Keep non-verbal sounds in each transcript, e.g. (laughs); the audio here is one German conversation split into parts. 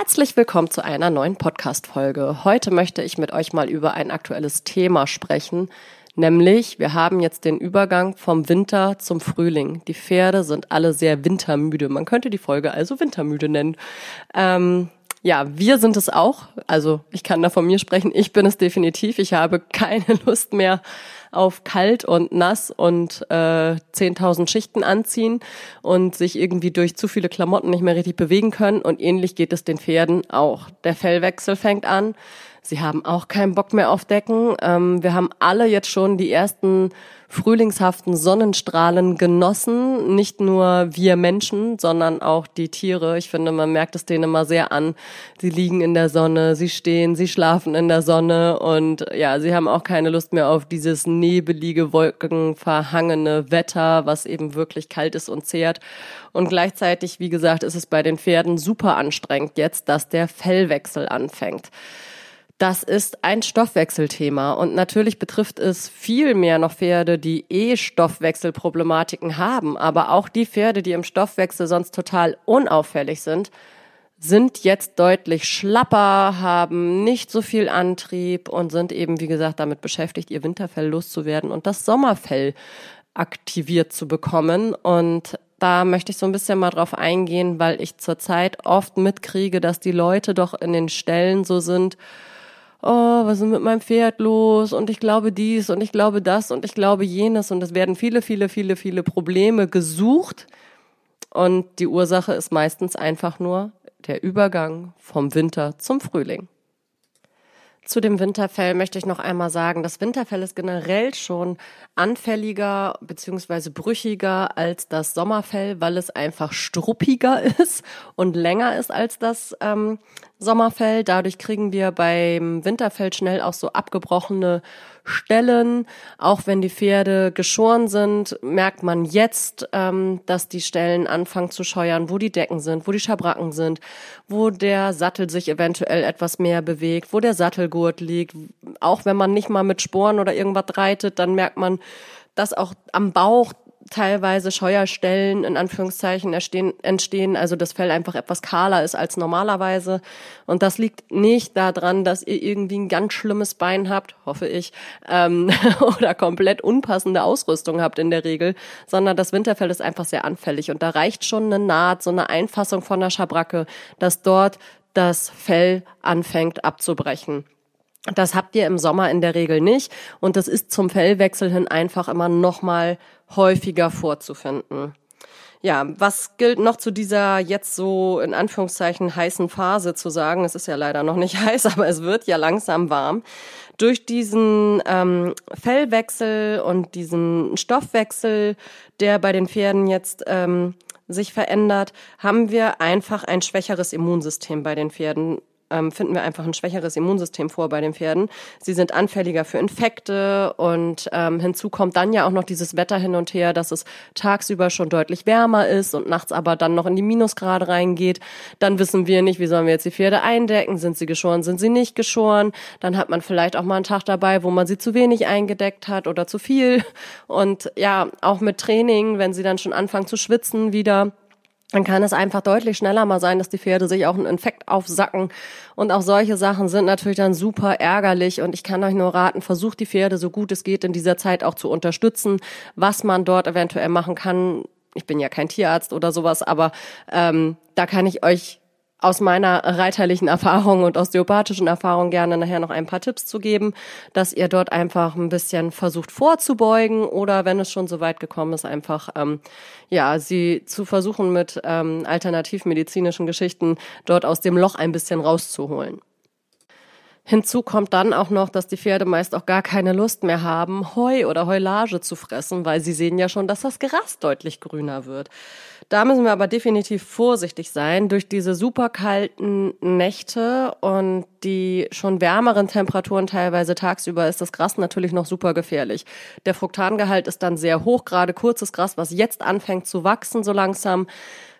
Herzlich willkommen zu einer neuen Podcast-Folge. Heute möchte ich mit euch mal über ein aktuelles Thema sprechen, nämlich wir haben jetzt den Übergang vom Winter zum Frühling. Die Pferde sind alle sehr wintermüde. Man könnte die Folge also wintermüde nennen. Ähm, ja, wir sind es auch. Also ich kann da von mir sprechen. Ich bin es definitiv. Ich habe keine (laughs) Lust mehr auf kalt und nass und äh, 10.000 Schichten anziehen und sich irgendwie durch zu viele Klamotten nicht mehr richtig bewegen können. Und ähnlich geht es den Pferden auch. Der Fellwechsel fängt an. Sie haben auch keinen Bock mehr auf Decken. Ähm, wir haben alle jetzt schon die ersten frühlingshaften Sonnenstrahlen genossen. Nicht nur wir Menschen, sondern auch die Tiere. Ich finde, man merkt es denen immer sehr an. Sie liegen in der Sonne, sie stehen, sie schlafen in der Sonne und ja, sie haben auch keine Lust mehr auf dieses nebelige, wolkenverhangene Wetter, was eben wirklich kalt ist und zehrt. Und gleichzeitig, wie gesagt, ist es bei den Pferden super anstrengend jetzt, dass der Fellwechsel anfängt. Das ist ein Stoffwechselthema und natürlich betrifft es viel mehr noch Pferde, die eh Stoffwechselproblematiken haben, aber auch die Pferde, die im Stoffwechsel sonst total unauffällig sind, sind jetzt deutlich schlapper, haben nicht so viel Antrieb und sind eben, wie gesagt, damit beschäftigt, ihr Winterfell loszuwerden und das Sommerfell aktiviert zu bekommen. Und da möchte ich so ein bisschen mal drauf eingehen, weil ich zurzeit oft mitkriege, dass die Leute doch in den Stellen so sind, oh, was ist mit meinem Pferd los? Und ich glaube dies und ich glaube das und ich glaube jenes. Und es werden viele, viele, viele, viele Probleme gesucht. Und die Ursache ist meistens einfach nur der Übergang vom Winter zum Frühling. Zu dem Winterfell möchte ich noch einmal sagen, das Winterfell ist generell schon anfälliger bzw. brüchiger als das Sommerfell, weil es einfach struppiger (laughs) ist und länger ist als das ähm, Sommerfell. Dadurch kriegen wir beim Winterfell schnell auch so abgebrochene Stellen. Auch wenn die Pferde geschoren sind, merkt man jetzt, ähm, dass die Stellen anfangen zu scheuern, wo die Decken sind, wo die Schabracken sind, wo der Sattel sich eventuell etwas mehr bewegt, wo der Sattelgurt liegt. Auch wenn man nicht mal mit Sporen oder irgendwas reitet, dann merkt man, dass auch am Bauch teilweise Scheuerstellen in Anführungszeichen entstehen, entstehen, also das Fell einfach etwas kahler ist als normalerweise. Und das liegt nicht daran, dass ihr irgendwie ein ganz schlimmes Bein habt, hoffe ich, ähm, (laughs) oder komplett unpassende Ausrüstung habt in der Regel, sondern das Winterfell ist einfach sehr anfällig. Und da reicht schon eine Naht, so eine Einfassung von der Schabracke, dass dort das Fell anfängt abzubrechen. Das habt ihr im Sommer in der Regel nicht und das ist zum Fellwechsel hin einfach immer noch mal häufiger vorzufinden. Ja, was gilt noch zu dieser jetzt so in Anführungszeichen heißen Phase zu sagen? Es ist ja leider noch nicht (laughs) heiß, aber es wird ja langsam warm. Durch diesen ähm, Fellwechsel und diesen Stoffwechsel, der bei den Pferden jetzt ähm, sich verändert, haben wir einfach ein schwächeres Immunsystem bei den Pferden ähm, finden wir einfach ein schwächeres Immunsystem vor bei den Pferden. Sie sind anfälliger für Infekte und ähm, hinzu kommt dann ja auch noch dieses Wetter hin und her, dass es tagsüber schon deutlich wärmer ist und nachts aber dann noch in die Minusgrade reingeht. Dann wissen wir nicht, wie sollen wir jetzt die Pferde eindecken? Sind sie geschoren? Sind sie nicht geschoren? Dann hat man vielleicht auch mal einen Tag dabei, wo man sie zu wenig eingedeckt hat oder zu viel. Und ja, auch mit Training, wenn sie dann schon anfangen zu schwitzen wieder dann kann es einfach deutlich schneller mal sein, dass die Pferde sich auch einen Infekt aufsacken. Und auch solche Sachen sind natürlich dann super ärgerlich. Und ich kann euch nur raten, versucht die Pferde so gut es geht in dieser Zeit auch zu unterstützen, was man dort eventuell machen kann. Ich bin ja kein Tierarzt oder sowas, aber ähm, da kann ich euch aus meiner reiterlichen Erfahrung und osteopathischen Erfahrung gerne nachher noch ein paar Tipps zu geben, dass ihr dort einfach ein bisschen versucht vorzubeugen oder wenn es schon so weit gekommen ist, einfach ähm, ja sie zu versuchen mit ähm, alternativmedizinischen Geschichten dort aus dem Loch ein bisschen rauszuholen. Hinzu kommt dann auch noch, dass die Pferde meist auch gar keine Lust mehr haben, Heu oder Heulage zu fressen, weil sie sehen ja schon, dass das Gras deutlich grüner wird. Da müssen wir aber definitiv vorsichtig sein. Durch diese super kalten Nächte und die schon wärmeren Temperaturen teilweise tagsüber ist das Gras natürlich noch super gefährlich. Der Fruktangehalt ist dann sehr hoch, gerade kurzes Gras, was jetzt anfängt zu wachsen so langsam.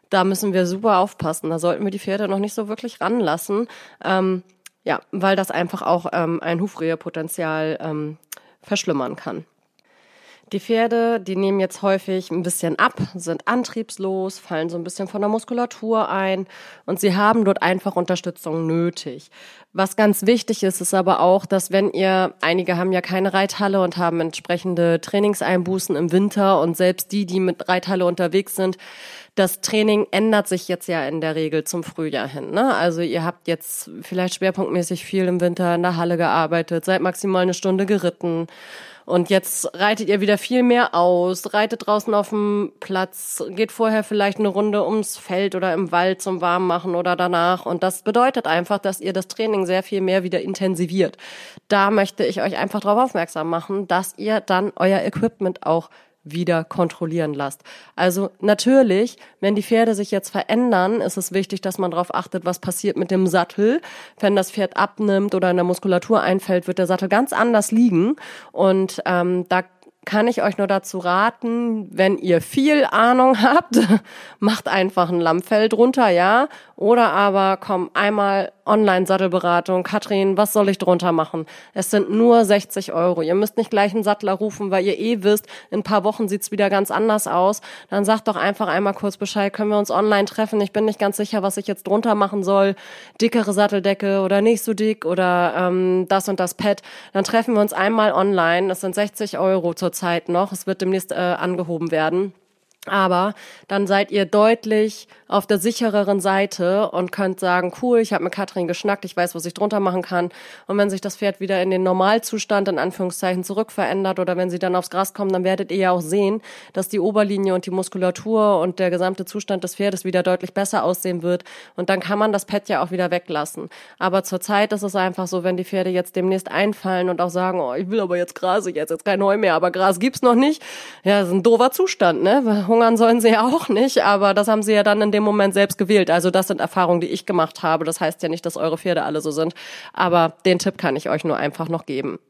Da müssen wir super aufpassen. Da sollten wir die Pferde noch nicht so wirklich ranlassen. Ähm, ja, weil das einfach auch ähm, ein Hufrehepotenzial ähm, verschlimmern kann. Die Pferde, die nehmen jetzt häufig ein bisschen ab, sind antriebslos, fallen so ein bisschen von der Muskulatur ein und sie haben dort einfach Unterstützung nötig. Was ganz wichtig ist, ist aber auch, dass wenn ihr, einige haben ja keine Reithalle und haben entsprechende Trainingseinbußen im Winter und selbst die, die mit Reithalle unterwegs sind, das Training ändert sich jetzt ja in der Regel zum Frühjahr hin. Ne? Also ihr habt jetzt vielleicht schwerpunktmäßig viel im Winter in der Halle gearbeitet, seid maximal eine Stunde geritten und jetzt reitet ihr wieder viel mehr aus, reitet draußen auf dem Platz, geht vorher vielleicht eine Runde ums Feld oder im Wald zum Warmmachen oder danach. Und das bedeutet einfach, dass ihr das Training sehr viel mehr wieder intensiviert. Da möchte ich euch einfach darauf aufmerksam machen, dass ihr dann euer Equipment auch wieder kontrollieren lasst. Also natürlich, wenn die Pferde sich jetzt verändern, ist es wichtig, dass man darauf achtet, was passiert mit dem Sattel. Wenn das Pferd abnimmt oder in der Muskulatur einfällt, wird der Sattel ganz anders liegen. Und ähm, da kann ich euch nur dazu raten, wenn ihr viel Ahnung (laughs) habt, macht einfach ein Lammfell drunter, ja. Oder aber komm, einmal Online-Sattelberatung. Katrin, was soll ich drunter machen? Es sind nur 60 Euro. Ihr müsst nicht gleich einen Sattler rufen, weil ihr eh wisst, in ein paar Wochen sieht's wieder ganz anders aus. Dann sagt doch einfach einmal kurz Bescheid, können wir uns online treffen? Ich bin nicht ganz sicher, was ich jetzt drunter machen soll. Dickere Satteldecke oder nicht so dick oder ähm, das und das Pad. Dann treffen wir uns einmal online. Das sind 60 Euro zurzeit noch. Es wird demnächst äh, angehoben werden. Aber dann seid ihr deutlich auf der sichereren Seite und könnt sagen, cool, ich habe mit Katrin geschnackt, ich weiß, was ich drunter machen kann. Und wenn sich das Pferd wieder in den Normalzustand in Anführungszeichen zurückverändert oder wenn sie dann aufs Gras kommen, dann werdet ihr ja auch sehen, dass die Oberlinie und die Muskulatur und der gesamte Zustand des Pferdes wieder deutlich besser aussehen wird. Und dann kann man das Pad ja auch wieder weglassen. Aber zurzeit ist es einfach so, wenn die Pferde jetzt demnächst einfallen und auch sagen, oh, ich will aber jetzt Gras, ich jetzt jetzt kein Heu mehr, aber Gras gibt's noch nicht. Ja, das ist ein doofer Zustand, ne? Hungern sollen sie ja auch nicht, aber das haben sie ja dann in dem Moment selbst gewählt. Also das sind Erfahrungen, die ich gemacht habe. Das heißt ja nicht, dass eure Pferde alle so sind, aber den Tipp kann ich euch nur einfach noch geben.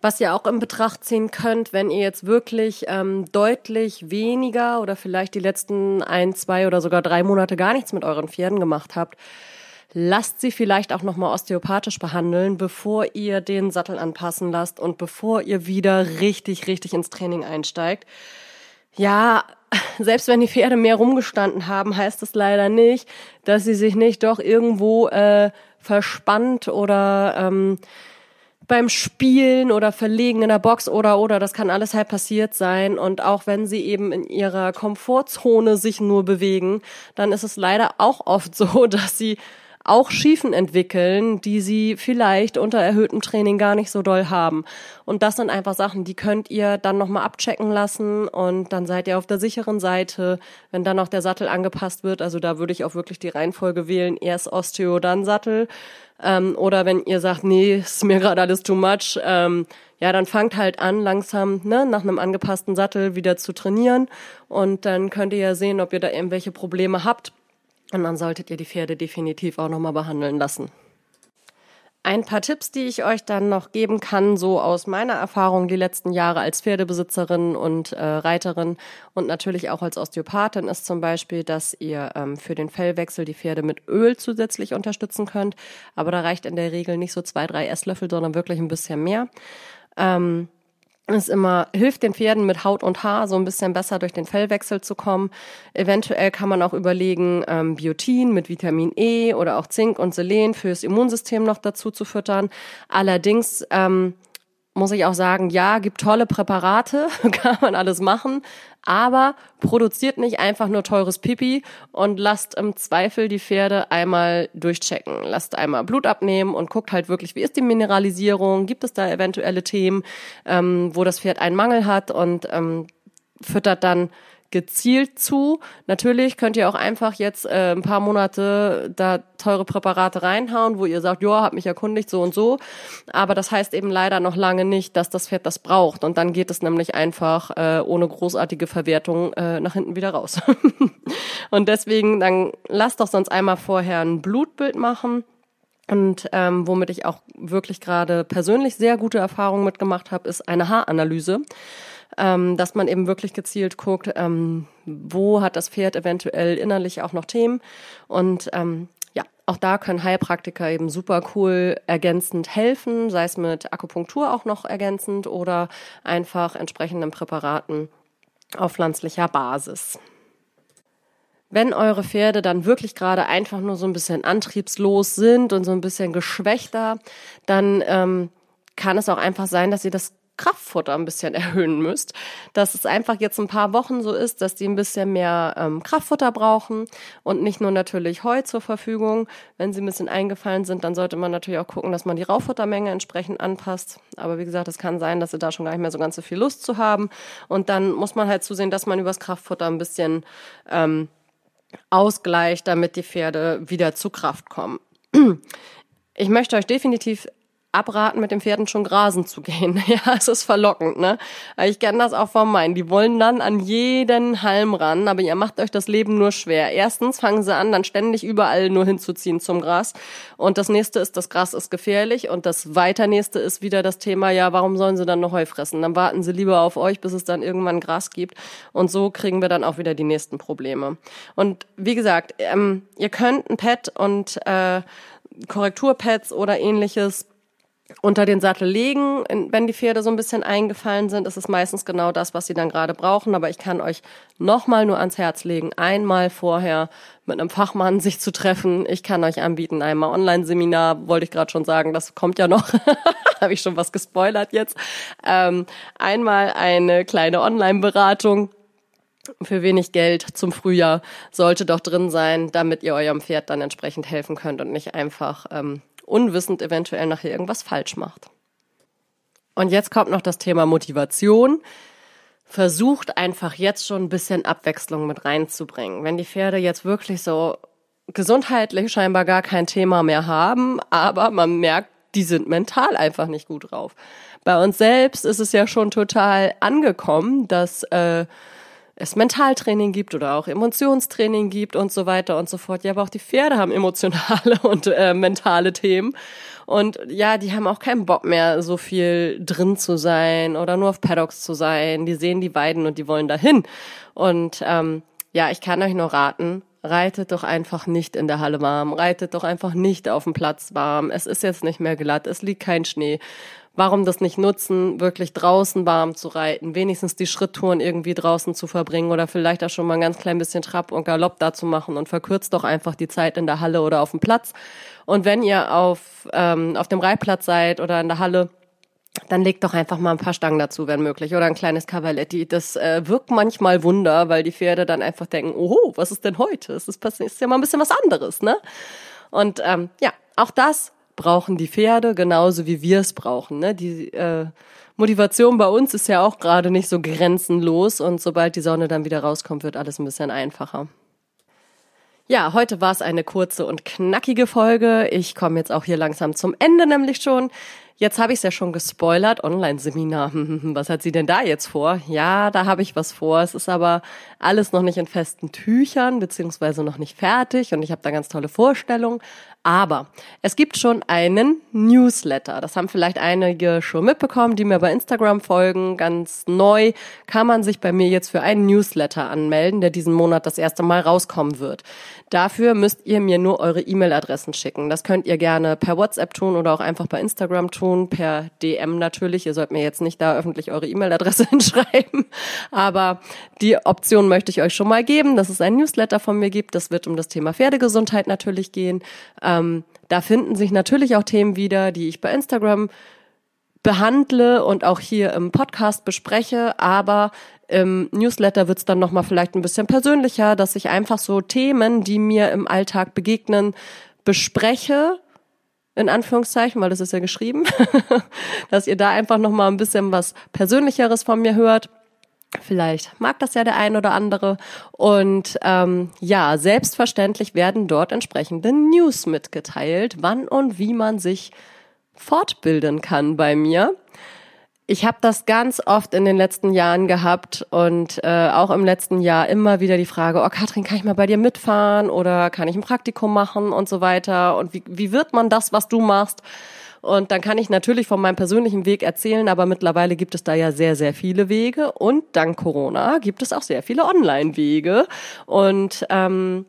Was ihr auch in Betracht ziehen könnt, wenn ihr jetzt wirklich ähm, deutlich weniger oder vielleicht die letzten ein, zwei oder sogar drei Monate gar nichts mit euren Pferden gemacht habt, lasst sie vielleicht auch nochmal osteopathisch behandeln, bevor ihr den Sattel anpassen lasst und bevor ihr wieder richtig, richtig ins Training einsteigt. Ja, selbst wenn die Pferde mehr rumgestanden haben, heißt das leider nicht, dass sie sich nicht doch irgendwo äh, verspannt oder ähm, beim Spielen oder Verlegen in der Box oder oder. Das kann alles halt passiert sein. Und auch wenn sie eben in ihrer Komfortzone sich nur bewegen, dann ist es leider auch oft (laughs) so, dass sie auch Schiefen entwickeln, die sie vielleicht unter erhöhtem Training gar nicht so doll haben. Und das sind einfach Sachen, die könnt ihr dann nochmal abchecken lassen und dann seid ihr auf der sicheren Seite, wenn dann noch der Sattel angepasst wird. Also da würde ich auch wirklich die Reihenfolge wählen, erst Osteo, dann Sattel. Ähm, oder wenn ihr sagt, nee, ist mir gerade alles too much, ähm, ja, dann fangt halt an, langsam ne, nach einem angepassten Sattel wieder zu trainieren. Und dann könnt ihr ja sehen, ob ihr da irgendwelche Probleme habt. Und dann solltet ihr die Pferde definitiv auch nochmal behandeln lassen. Ein paar Tipps, die ich euch dann noch geben kann, so aus meiner Erfahrung die letzten Jahre als Pferdebesitzerin und äh, Reiterin und natürlich auch als Osteopathin, ist zum Beispiel, dass ihr ähm, für den Fellwechsel die Pferde mit Öl zusätzlich unterstützen könnt. Aber da reicht in der Regel nicht so zwei, drei Esslöffel, sondern wirklich ein bisschen mehr. Ähm, ist immer, hilft den Pferden mit Haut und Haar so ein bisschen besser durch den Fellwechsel zu kommen. Eventuell kann man auch überlegen, ähm, Biotin mit Vitamin E oder auch Zink und Selen fürs Immunsystem noch dazu zu füttern. Allerdings ähm, muss ich auch sagen, ja, gibt tolle Präparate, (laughs) kann man alles machen, aber produziert nicht einfach nur teures Pipi und lasst im Zweifel die Pferde einmal durchchecken. Lasst einmal Blut abnehmen und guckt halt wirklich, wie ist die Mineralisierung, gibt es da eventuelle Themen, ähm, wo das Pferd einen Mangel hat und ähm, füttert dann gezielt zu. Natürlich könnt ihr auch einfach jetzt äh, ein paar Monate da teure Präparate reinhauen, wo ihr sagt, ja, hab mich erkundigt, so und so. Aber das heißt eben leider noch lange nicht, dass das Pferd das braucht. Und dann geht es nämlich einfach äh, ohne großartige Verwertung äh, nach hinten wieder raus. (laughs) und deswegen, dann lasst doch sonst einmal vorher ein Blutbild machen. Und ähm, womit ich auch wirklich gerade persönlich sehr gute Erfahrungen mitgemacht habe, ist eine Haaranalyse ähm, dass man eben wirklich gezielt guckt, ähm, wo hat das Pferd eventuell innerlich auch noch Themen und ähm, ja, auch da können Heilpraktiker eben super cool ergänzend helfen, sei es mit Akupunktur auch noch ergänzend oder einfach entsprechenden Präparaten auf pflanzlicher Basis. Wenn eure Pferde dann wirklich gerade einfach nur so ein bisschen antriebslos sind und so ein bisschen geschwächter, dann ähm, kann es auch einfach sein, dass ihr das Kraftfutter ein bisschen (laughs) erhöhen müsst. Dass es einfach jetzt ein paar Wochen so ist, dass die ein bisschen mehr ähm, Kraftfutter brauchen und nicht nur natürlich Heu zur Verfügung. Wenn sie ein bisschen eingefallen sind, dann sollte man natürlich auch gucken, dass man die Rauffuttermenge entsprechend anpasst. Aber wie gesagt, es kann sein, dass sie da schon gar nicht mehr so ganz so viel Lust zu haben. Und dann muss man halt zusehen, dass man übers Kraftfutter ein bisschen ähm, ausgleicht, damit die Pferde wieder zu Kraft kommen. (clears throat) Ich möchte euch definitiv abraten, mit den Pferden schon grasen zu gehen. (laughs) Ja, es ist verlockend, ne? Ich kenne das auch von meinen. Die wollen dann an jeden Halm ran, aber ihr macht euch das Leben nur schwer. Erstens fangen sie an, dann ständig überall nur hinzuziehen zum Gras. Und das nächste ist, das Gras ist gefährlich. Und das weiter nächste ist wieder das Thema, ja, warum sollen sie dann noch Heu fressen? Dann warten sie lieber auf euch, bis es dann irgendwann Gras gibt. Und so kriegen wir dann auch wieder die nächsten Probleme. Und wie gesagt, ähm, ihr könnt ein Pad und äh, Korrekturpads oder ähnliches unter den Sattel legen. Wenn die Pferde so ein bisschen eingefallen sind, ist es meistens genau das, was sie dann gerade brauchen. Aber ich kann euch nochmal nur ans Herz legen, einmal vorher mit einem Fachmann (laughs) sich zu treffen. Ich kann euch anbieten, einmal Online-Seminar, wollte ich gerade schon sagen, das kommt ja noch. (laughs) Habe ich schon was gespoilert jetzt. Ähm, einmal eine kleine Online-Beratung für wenig Geld zum Frühjahr sollte doch drin sein, damit ihr eurem Pferd dann entsprechend helfen könnt und nicht einfach ähm, unwissend eventuell nachher irgendwas falsch macht. Und jetzt kommt noch das Thema Motivation. Versucht einfach jetzt schon ein bisschen Abwechslung mit reinzubringen. Wenn die Pferde jetzt wirklich so gesundheitlich scheinbar gar kein Thema mehr haben, aber man merkt, die sind mental einfach nicht gut drauf. Bei uns selbst ist es ja schon total angekommen, dass äh, es Mentaltraining gibt oder auch Emotionstraining gibt und so weiter und so fort. Ja, aber auch die Pferde haben emotionale (laughs) und äh, mentale Themen. Und ja, die haben auch keinen Bock mehr, so viel drin zu sein oder nur auf Paddocks zu sein. Die sehen die Weiden und die wollen dahin. Und ähm, ja, ich kann euch nur raten, reitet doch einfach nicht in der Halle warm, reitet doch einfach nicht auf dem Platz warm. Es ist jetzt nicht mehr glatt, es liegt kein Schnee warum das nicht nutzen, wirklich draußen warm zu reiten, wenigstens die Schritttouren irgendwie draußen zu verbringen oder vielleicht auch schon mal ein ganz klein bisschen Trab und Galopp da zu machen und verkürzt doch einfach die Zeit in der Halle oder auf dem Platz. Und wenn ihr auf, ähm, auf dem Reitplatz seid oder in der Halle, dann legt doch einfach mal ein paar Stangen dazu, wenn möglich, oder ein kleines Cavaletti. Das äh, wirkt manchmal Wunder, weil die Pferde dann einfach denken, oh, was ist denn heute? Es ist, ist ja mal ein bisschen was anderes, ne? Und ähm, ja, auch das brauchen die Pferde genauso wie wir es brauchen. Ne? Die äh, Motivation bei uns ist ja auch gerade nicht so grenzenlos und sobald die Sonne dann wieder rauskommt, wird alles ein bisschen einfacher. Ja, heute war es eine kurze und knackige Folge. Ich komme jetzt auch hier langsam zum Ende nämlich schon. Jetzt habe ich es ja schon gespoilert, Online-Seminar. (laughs) Was hat sie denn da jetzt vor? Ja, da habe ich was vor. Es ist aber alles noch nicht in festen Tüchern, beziehungsweise noch nicht fertig und ich habe da ganz tolle Vorstellungen. Aber es gibt schon einen Newsletter. Das haben vielleicht einige schon mitbekommen, die mir bei Instagram folgen. Ganz neu kann man sich bei mir jetzt für einen Newsletter anmelden, der diesen Monat das erste Mal rauskommen wird. Dafür müsst ihr mir nur eure E-Mail-Adressen schicken. Das könnt ihr gerne per WhatsApp tun oder auch einfach bei Instagram tun, per DM natürlich. Ihr sollt mir jetzt nicht da öffentlich eure E-Mail-Adresse (laughs) hinschreiben. Aber die Option möchte ich euch schon mal geben, dass es ein Newsletter von mir gibt. Das wird um das Thema Pferdegesundheit natürlich gehen. Ähm, da finden sich natürlich auch Themen wieder, die ich bei Instagram behandle und auch hier im Podcast bespreche, aber im Newsletter wird's dann nochmal vielleicht ein bisschen persönlicher, dass ich einfach so Themen, die mir im Alltag begegnen, bespreche, in Anführungszeichen, weil das ist ja geschrieben, (laughs) dass ihr da einfach nochmal ein bisschen was Persönlicheres von mir hört. Vielleicht mag das ja der ein oder andere. Und ähm, ja, selbstverständlich werden dort entsprechende News mitgeteilt, wann und wie man sich fortbilden kann bei mir. Ich habe das ganz oft in den letzten Jahren gehabt und äh, auch im letzten Jahr immer wieder die Frage, oh Katrin, kann ich mal bei dir mitfahren oder kann ich ein Praktikum machen und so weiter und wie, wie wird man das, was du machst? Und dann kann ich natürlich von meinem persönlichen Weg erzählen, aber mittlerweile gibt es da ja sehr, sehr viele Wege. Und dank Corona gibt es auch sehr viele Online-Wege. Und ähm,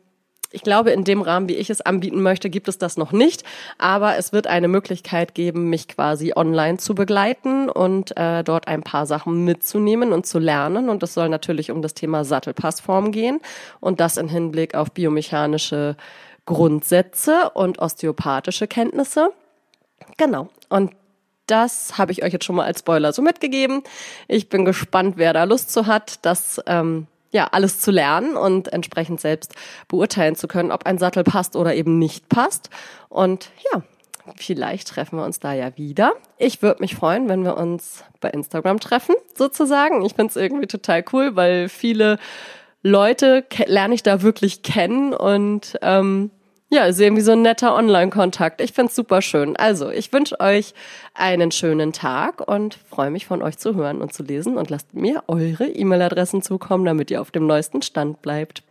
Ich glaube, in dem Rahmen, wie ich es anbieten möchte, gibt es das noch nicht. Aber es wird eine Möglichkeit geben, mich quasi online zu begleiten und äh, dort ein paar Sachen mitzunehmen und zu lernen. Und es soll natürlich um das Thema Sattelpassform gehen und das in Hinblick auf biomechanische Grundsätze und osteopathische Kenntnisse. Genau. Und das habe ich euch jetzt schon mal als Spoiler so mitgegeben. Ich bin gespannt, wer da Lust zu hat, das ähm, ja alles zu lernen und entsprechend selbst beurteilen zu können, ob ein Sattel passt oder eben nicht passt. Und ja, vielleicht treffen wir uns da ja wieder. Ich würde mich freuen, wenn wir uns bei Instagram treffen, sozusagen. Ich finde es irgendwie total cool, weil viele Leute lerne ich da wirklich kennen und ähm, ja, ist irgendwie so ein netter Online-Kontakt. Ich find's super schön. Also, ich wünsche euch einen schönen Tag und freue mich von euch zu hören und zu lesen und lasst mir eure E-Mail-Adressen zukommen, damit ihr auf dem neuesten Stand bleibt.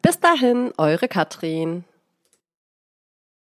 Bis dahin, eure Katrin.